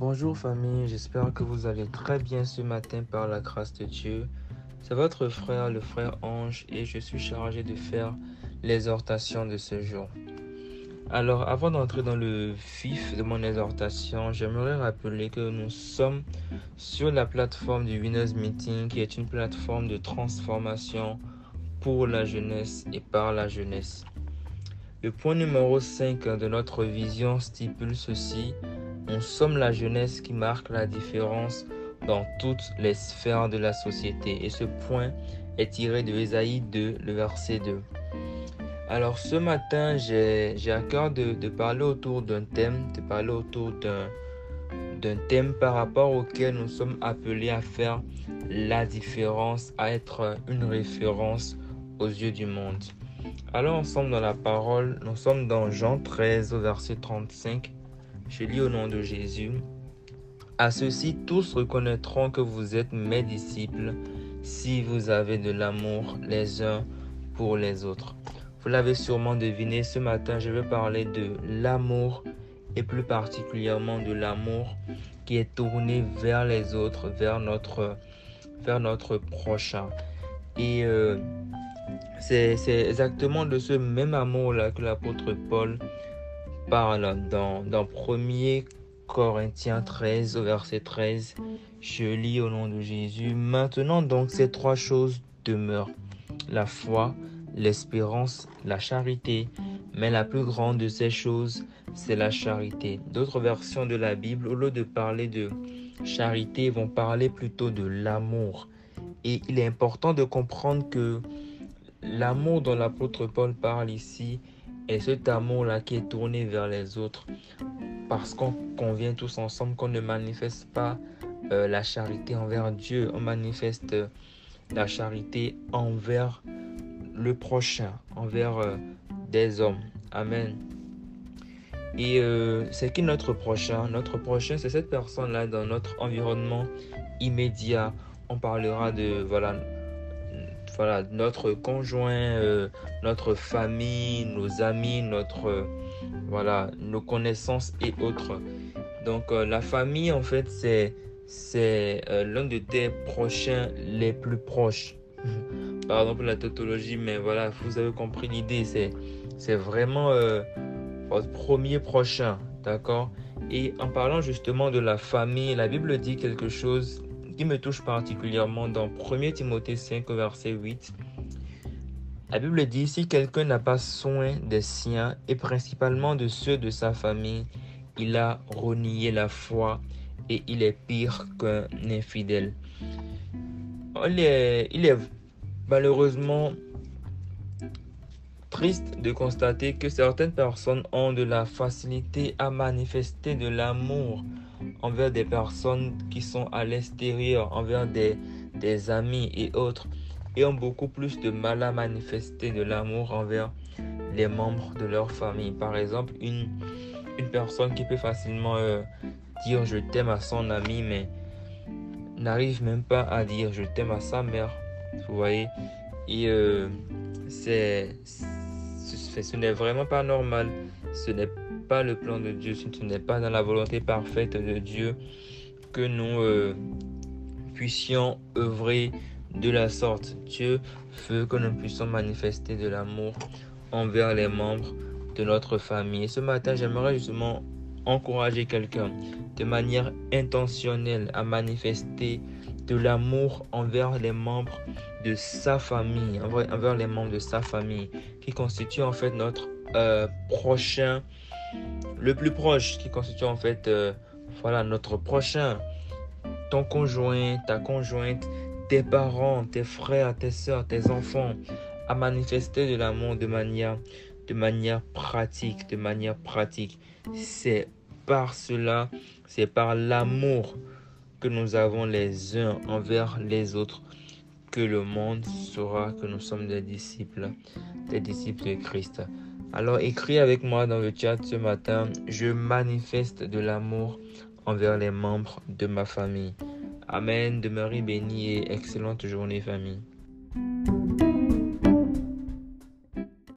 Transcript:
Bonjour famille, j'espère que vous allez très bien ce matin par la grâce de Dieu. C'est votre frère, le frère Ange, et je suis chargé de faire l'exhortation de ce jour. Alors, avant d'entrer dans le vif de mon exhortation, j'aimerais rappeler que nous sommes sur la plateforme du Winners Meeting, qui est une plateforme de transformation pour la jeunesse et par la jeunesse. Le point numéro 5 de notre vision stipule ceci. Nous sommes la jeunesse qui marque la différence dans toutes les sphères de la société. Et ce point est tiré de Ésaïe 2, le verset 2. Alors ce matin, j'ai à cœur de, de, parler autour d'un thème, de parler autour d'un thème par rapport auquel nous sommes appelés à faire la différence, à être une référence aux yeux du monde. Alors ensemble dans la parole, nous sommes dans Jean 13 au verset 35. Je lis au nom de Jésus. À ceux-ci, tous reconnaîtront que vous êtes mes disciples si vous avez de l'amour les uns pour les autres. Vous l'avez sûrement deviné, ce matin, je vais parler de l'amour et plus particulièrement de l'amour qui est tourné vers les autres, vers notre, prochain. Et euh, c'est exactement de ce même amour-là que l'apôtre Paul parle dans, dans 1 Corinthiens 13 au verset 13. Je lis au nom de Jésus. Maintenant donc ces trois choses demeurent. La foi, l'espérance, la charité. Mais la plus grande de ces choses, c'est la charité. D'autres versions de la Bible, au lieu de parler de charité, vont parler plutôt de l'amour. Et il est important de comprendre que L'amour dont l'apôtre Paul parle ici est cet amour-là qui est tourné vers les autres parce qu'on convient tous ensemble qu'on ne manifeste pas euh, la charité envers Dieu, on manifeste la charité envers le prochain, envers euh, des hommes. Amen. Et euh, c'est qui notre prochain? Notre prochain, c'est cette personne-là dans notre environnement immédiat. On parlera de, voilà, notre conjoint, euh, notre famille, nos amis, notre, voilà, nos connaissances et autres. Donc euh, la famille, en fait, c'est, c'est euh, l'un de tes prochains les plus proches. Pardon pour la tautologie, mais voilà, vous avez compris l'idée. C'est, c'est vraiment votre premier prochain, d'accord? Et en parlant justement de la famille, la Bible dit quelque chose me touche particulièrement dans 1 Timothée 5, verset 8. La Bible dit, si quelqu'un n'a pas soin des siens et principalement de ceux de sa famille, il a renié la foi et il est pire qu'un infidèle. Est, il est malheureusement triste de constater que certaines personnes ont de la facilité à manifester de l'amour envers des personnes qui sont à l'extérieur, envers des, des amis et autres, et ont beaucoup plus de mal à manifester de l'amour envers les membres de leur famille. Par exemple, une, une personne qui peut facilement euh, dire je t'aime à son ami, mais n'arrive même pas à dire je t'aime à sa mère. Vous voyez? Et euh, c'est, ce n'est vraiment pas normal. Ce n'est pas le plan de Dieu, ce n'est pas dans la volonté parfaite de Dieu que nous euh, puissions œuvrer de la sorte. Dieu veut que nous puissions manifester de l'amour envers les membres de notre famille. Et ce matin, j'aimerais justement encourager quelqu'un de manière intentionnelle à manifester de l'amour envers les membres de sa famille, envers les membres de sa famille, qui constitue en fait notre euh, prochain le plus proche qui constitue en fait euh, voilà notre prochain ton conjoint ta conjointe tes parents tes frères tes soeurs tes enfants à manifester de l'amour de manière de manière pratique de manière pratique. C'est par cela c'est par l'amour que nous avons les uns envers les autres que le monde saura que nous sommes des disciples des disciples de Christ alors écris avec moi dans le chat ce matin, je manifeste de l'amour envers les membres de ma famille. Amen, demeurez bénis et excellente journée famille.